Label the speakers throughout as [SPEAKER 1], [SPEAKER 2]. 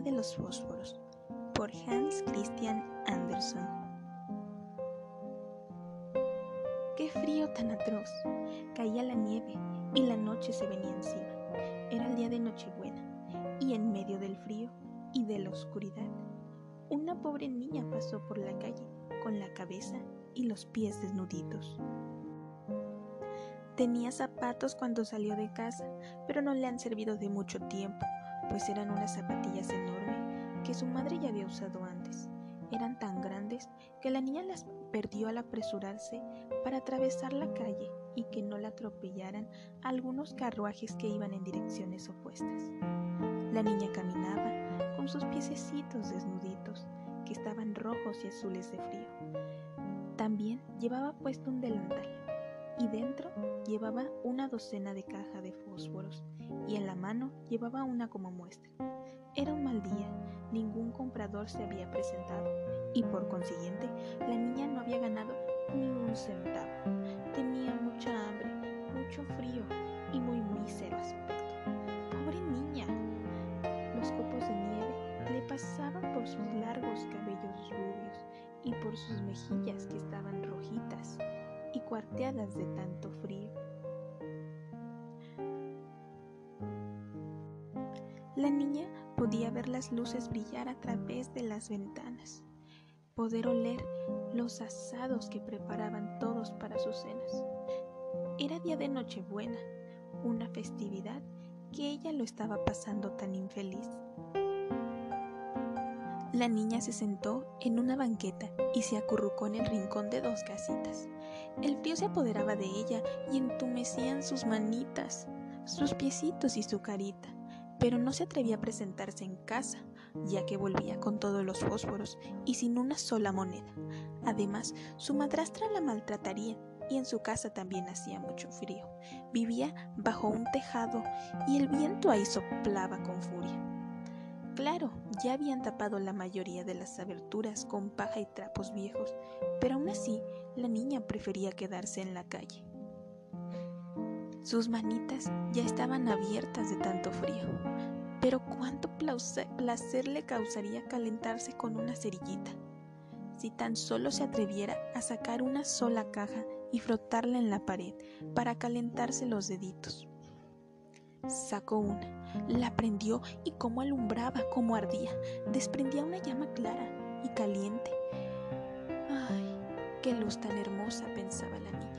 [SPEAKER 1] de los fósforos por Hans Christian Andersen. Qué frío tan atroz. Caía la nieve y la noche se venía encima. Era el día de Nochebuena y en medio del frío y de la oscuridad, una pobre niña pasó por la calle con la cabeza y los pies desnuditos. Tenía zapatos cuando salió de casa, pero no le han servido de mucho tiempo, pues eran unas zapatillas enormes que su madre ya había usado antes. Eran tan grandes que la niña las perdió al apresurarse para atravesar la calle y que no la atropellaran algunos carruajes que iban en direcciones opuestas. La niña caminaba con sus piececitos desnuditos, que estaban rojos y azules de frío. También llevaba puesto un delantal y dentro llevaba una docena de caja de fósforos en la mano llevaba una como muestra. Era un mal día, ningún comprador se había presentado y por consiguiente la niña no había ganado ni un centavo. Tenía mucha hambre, mucho frío y muy mísero aspecto. Pobre niña. Los copos de nieve le pasaban por sus largos cabellos rubios y por sus mejillas que estaban rojitas y cuarteadas de tanto frío. La niña podía ver las luces brillar a través de las ventanas, poder oler los asados que preparaban todos para sus cenas. Era día de Nochebuena, una festividad que ella lo estaba pasando tan infeliz. La niña se sentó en una banqueta y se acurrucó en el rincón de dos casitas. El frío se apoderaba de ella y entumecían sus manitas, sus piecitos y su carita, pero no se atrevía a presentarse en casa, ya que volvía con todos los fósforos y sin una sola moneda. Además, su madrastra la maltrataría y en su casa también hacía mucho frío. Vivía bajo un tejado y el viento ahí soplaba con furia. Claro, ya habían tapado la mayoría de las aberturas con paja y trapos viejos, pero aún así la niña prefería quedarse en la calle. Sus manitas ya estaban abiertas de tanto frío, pero cuánto placer le causaría calentarse con una cerillita. Si tan solo se atreviera a sacar una sola caja y frotarla en la pared para calentarse los deditos. Sacó una la prendió y cómo alumbraba, cómo ardía. Desprendía una llama clara y caliente. ¡Ay, qué luz tan hermosa! pensaba la niña.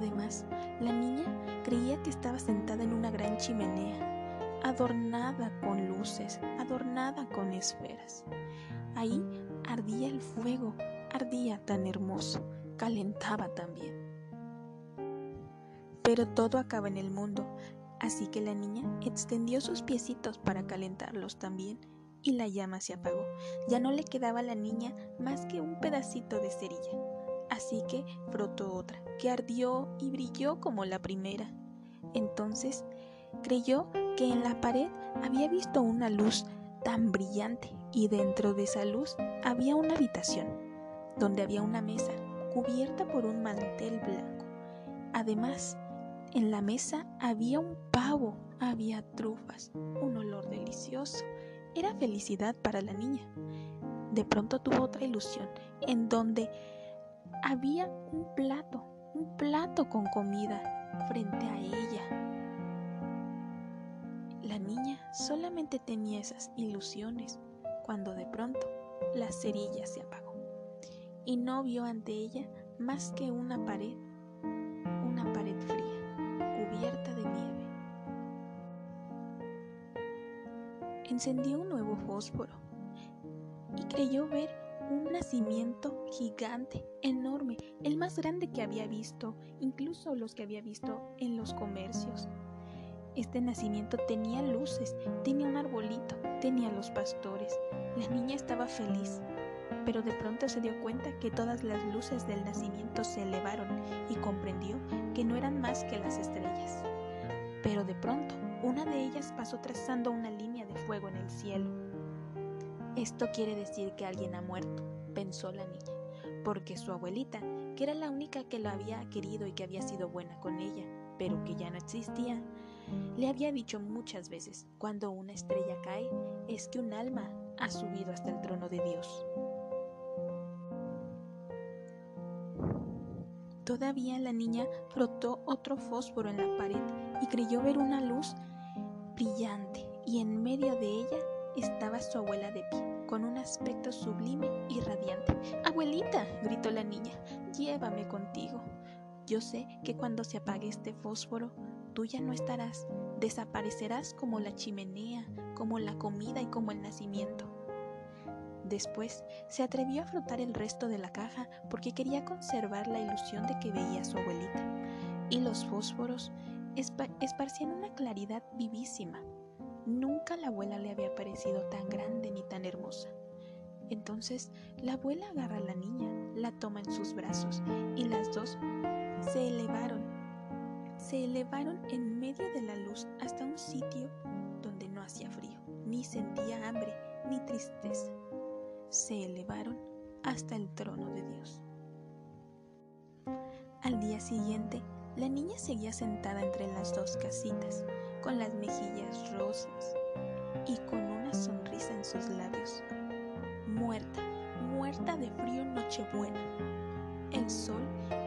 [SPEAKER 1] Además, la niña creía que estaba sentada en una gran chimenea, adornada con luces, adornada con esferas. Ahí ardía el fuego, ardía tan hermoso, calentaba también. Pero todo acaba en el mundo, Así que la niña extendió sus piecitos para calentarlos también y la llama se apagó. Ya no le quedaba a la niña más que un pedacito de cerilla. Así que frotó otra, que ardió y brilló como la primera. Entonces creyó que en la pared había visto una luz tan brillante y dentro de esa luz había una habitación, donde había una mesa cubierta por un mantel blanco. Además, en la mesa había un pavo, había trufas, un olor delicioso. Era felicidad para la niña. De pronto tuvo otra ilusión, en donde había un plato, un plato con comida frente a ella. La niña solamente tenía esas ilusiones cuando de pronto la cerilla se apagó y no vio ante ella más que una pared, una pared fría de nieve. Encendió un nuevo fósforo y creyó ver un nacimiento gigante, enorme, el más grande que había visto, incluso los que había visto en los comercios. Este nacimiento tenía luces, tenía un arbolito, tenía los pastores. La niña estaba feliz, pero de pronto se dio cuenta que todas las luces del nacimiento se elevaron y comprendió que no eran más que las estrellas. Pero de pronto, una de ellas pasó trazando una línea de fuego en el cielo. Esto quiere decir que alguien ha muerto, pensó la niña, porque su abuelita, que era la única que lo había querido y que había sido buena con ella, pero que ya no existía, Le había dicho muchas veces, cuando una estrella cae, es que un alma ha subido hasta el trono de Dios. Todavía la niña frotó otro fósforo en la pared y creyó ver una luz brillante y en medio de ella estaba su abuela de pie, con un aspecto sublime y radiante. Abuelita, gritó la niña, llévame contigo. Yo sé que cuando se apague este fósforo, tú ya no estarás, desaparecerás como la chimenea, como la comida y como el nacimiento. Después se atrevió a frotar el resto de la caja porque quería conservar la ilusión de que veía a su abuelita. Y los fósforos esparcían una claridad vivísima. Nunca la abuela le había parecido tan grande ni tan hermosa. Entonces la abuela agarra a la niña, la toma en sus brazos y las dos se elevaron. Se elevaron en medio de la luz hasta un sitio donde no hacía frío, ni sentía hambre, ni tristeza se elevaron hasta el trono de Dios. Al día siguiente, la niña seguía sentada entre las dos casitas, con las mejillas rosas y con una sonrisa en sus labios. Muerta, muerta de frío Nochebuena. El sol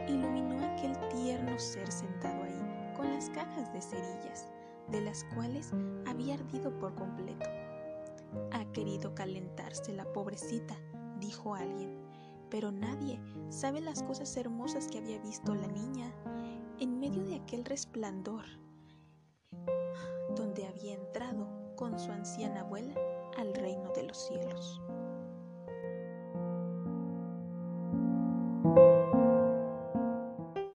[SPEAKER 1] iluminó aquel tierno ser sentado ahí, con las cajas de cerillas, de las cuales había ardido por completo ha querido calentarse la pobrecita, dijo alguien, pero nadie sabe las cosas hermosas que había visto la niña en medio de aquel resplandor, su anciana abuela al reino de los cielos.